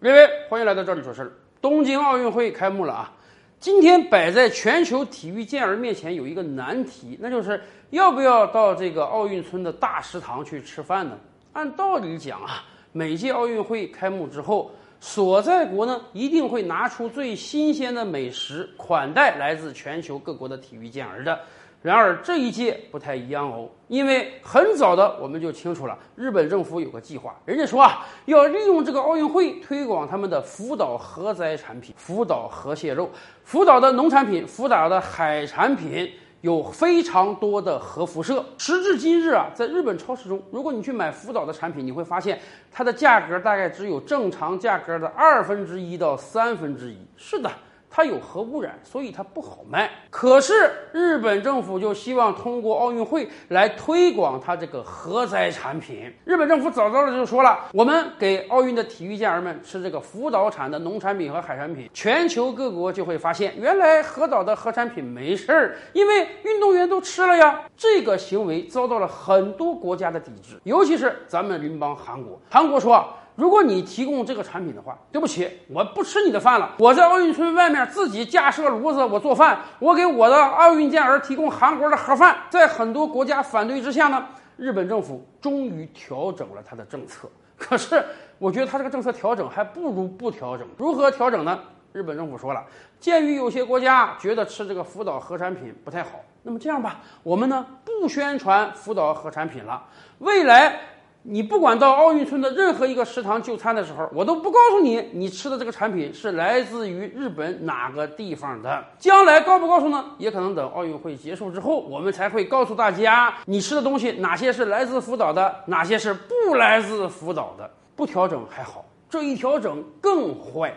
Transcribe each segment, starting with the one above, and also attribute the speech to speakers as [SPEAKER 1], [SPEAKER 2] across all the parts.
[SPEAKER 1] 各位，欢迎来到这里说事儿。东京奥运会开幕了啊！今天摆在全球体育健儿面前有一个难题，那就是要不要到这个奥运村的大食堂去吃饭呢？按道理讲啊，每届奥运会开幕之后，所在国呢一定会拿出最新鲜的美食款待来自全球各国的体育健儿的。然而这一届不太一样哦，因为很早的我们就清楚了，日本政府有个计划，人家说啊，要利用这个奥运会推广他们的福岛核灾产品——福岛核蟹肉。福岛的农产品、福岛的海产品有非常多的核辐射。时至今日啊，在日本超市中，如果你去买福岛的产品，你会发现它的价格大概只有正常价格的二分之一到三分之一。是的。它有核污染，所以它不好卖。可是日本政府就希望通过奥运会来推广它这个核灾产品。日本政府早早的就说了，我们给奥运的体育健儿们吃这个福岛产的农产品和海产品，全球各国就会发现，原来核岛的核产品没事儿，因为运动员都吃了呀。这个行为遭到了很多国家的抵制，尤其是咱们邻邦韩国。韩国说。如果你提供这个产品的话，对不起，我不吃你的饭了。我在奥运村外面自己架设炉子，我做饭，我给我的奥运健儿提供韩国的盒饭。在很多国家反对之下呢，日本政府终于调整了他的政策。可是，我觉得他这个政策调整还不如不调整。如何调整呢？日本政府说了，鉴于有些国家觉得吃这个福岛核产品不太好，那么这样吧，我们呢不宣传福岛核产品了，未来。你不管到奥运村的任何一个食堂就餐的时候，我都不告诉你你吃的这个产品是来自于日本哪个地方的。将来告不告诉呢？也可能等奥运会结束之后，我们才会告诉大家你吃的东西哪些是来自福岛的，哪些是不来自福岛的。不调整还好，这一调整更坏。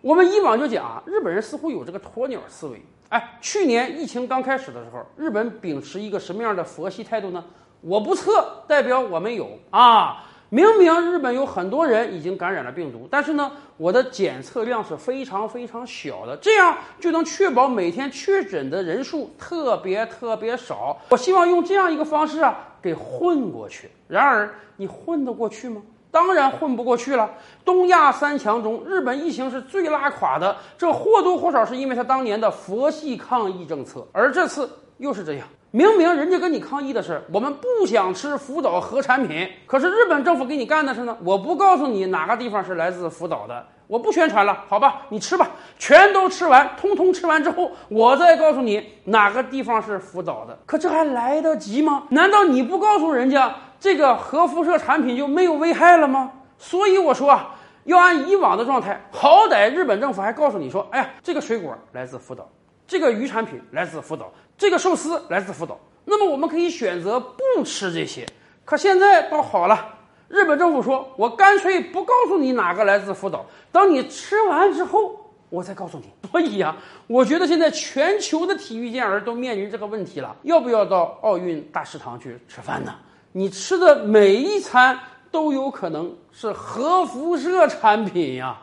[SPEAKER 1] 我们以往就讲啊，日本人似乎有这个鸵鸟思维。哎，去年疫情刚开始的时候，日本秉持一个什么样的佛系态度呢？我不测，代表我没有啊！明明日本有很多人已经感染了病毒，但是呢，我的检测量是非常非常小的，这样就能确保每天确诊的人数特别特别少。我希望用这样一个方式啊，给混过去。然而，你混得过去吗？当然混不过去了。东亚三强中，日本疫情是最拉垮的，这或多或少是因为他当年的佛系抗疫政策，而这次又是这样。明明人家跟你抗议的是，我们不想吃福岛核产品，可是日本政府给你干的是呢，我不告诉你哪个地方是来自福岛的，我不宣传了，好吧，你吃吧，全都吃完，通通吃完之后，我再告诉你哪个地方是福岛的。可这还来得及吗？难道你不告诉人家这个核辐射产品就没有危害了吗？所以我说啊，要按以往的状态，好歹日本政府还告诉你说，哎呀，这个水果来自福岛。这个鱼产品来自福岛，这个寿司来自福岛。那么我们可以选择不吃这些。可现在倒好了，日本政府说我干脆不告诉你哪个来自福岛，等你吃完之后我再告诉你。所以呀，我觉得现在全球的体育健儿都面临这个问题了：要不要到奥运大食堂去吃饭呢？你吃的每一餐都有可能是核辐射产品呀。